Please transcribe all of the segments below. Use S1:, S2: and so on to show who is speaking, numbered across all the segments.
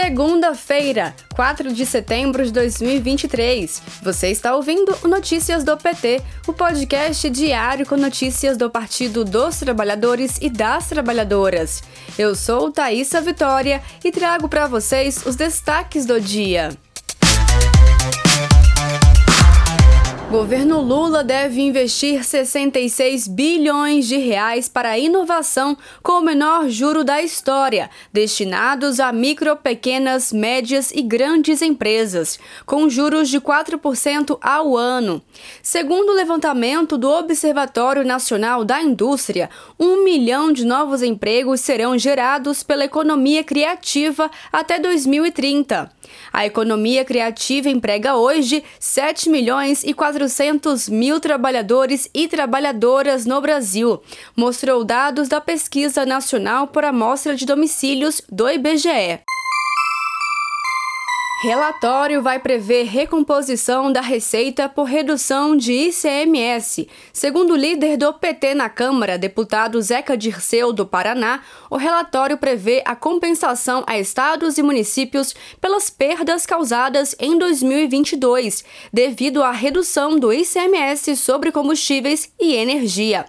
S1: Segunda-feira, 4 de setembro de 2023. Você está ouvindo o Notícias do PT, o podcast diário com notícias do Partido dos Trabalhadores e das Trabalhadoras. Eu sou Thaisa Vitória e trago para vocês os destaques do dia. Governo Lula deve investir 66 bilhões de reais para inovação com o menor juro da história, destinados a micro, pequenas, médias e grandes empresas, com juros de 4% ao ano. Segundo o levantamento do Observatório Nacional da Indústria, um milhão de novos empregos serão gerados pela economia criativa até 2030. A economia criativa emprega hoje 7 milhões e 400 mil trabalhadores e trabalhadoras no Brasil, mostrou dados da Pesquisa Nacional por Amostra de Domicílios do IBGE. Relatório vai prever recomposição da receita por redução de ICMS. Segundo o líder do PT na Câmara, deputado Zeca Dirceu, do Paraná, o relatório prevê a compensação a estados e municípios pelas perdas causadas em 2022, devido à redução do ICMS sobre combustíveis e energia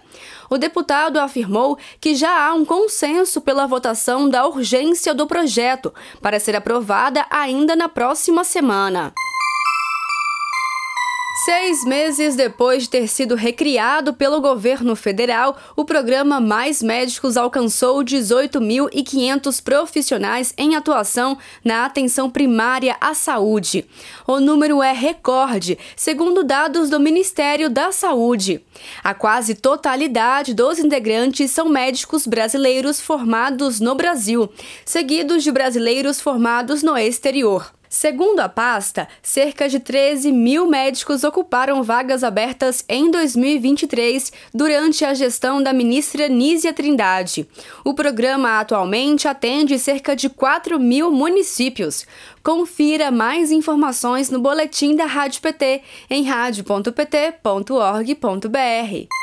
S1: o deputado afirmou que já há um consenso pela votação da urgência do projeto para ser aprovada ainda na próxima semana. Seis meses depois de ter sido recriado pelo governo federal, o programa Mais Médicos alcançou 18.500 profissionais em atuação na atenção primária à saúde. O número é recorde, segundo dados do Ministério da Saúde. A quase totalidade dos integrantes são médicos brasileiros formados no Brasil, seguidos de brasileiros formados no exterior. Segundo a pasta, cerca de 13 mil médicos ocuparam vagas abertas em 2023 durante a gestão da ministra Nízia Trindade. O programa atualmente atende cerca de 4 mil municípios. Confira mais informações no boletim da Rádio PT em radio.pt.org.br.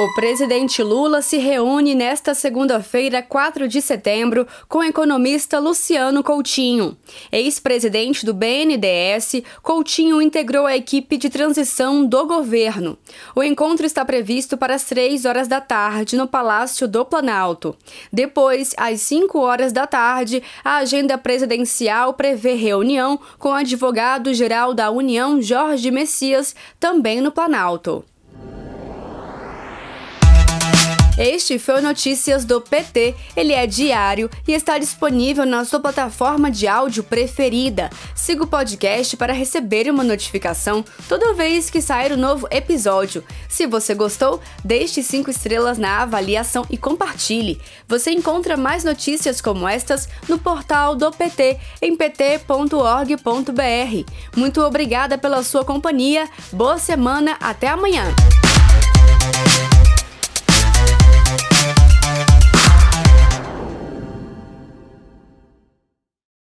S1: O presidente Lula se reúne nesta segunda-feira, 4 de setembro, com o economista Luciano Coutinho. Ex-presidente do BNDES, Coutinho integrou a equipe de transição do governo. O encontro está previsto para as 3 horas da tarde no Palácio do Planalto. Depois, às 5 horas da tarde, a agenda presidencial prevê reunião com o advogado-geral da União, Jorge Messias, também no Planalto. Este foi o Notícias do PT. Ele é diário e está disponível na sua plataforma de áudio preferida. Siga o podcast para receber uma notificação toda vez que sair um novo episódio. Se você gostou, deixe cinco estrelas na avaliação e compartilhe. Você encontra mais notícias como estas no portal do PT em pt.org.br. Muito obrigada pela sua companhia. Boa semana, até amanhã.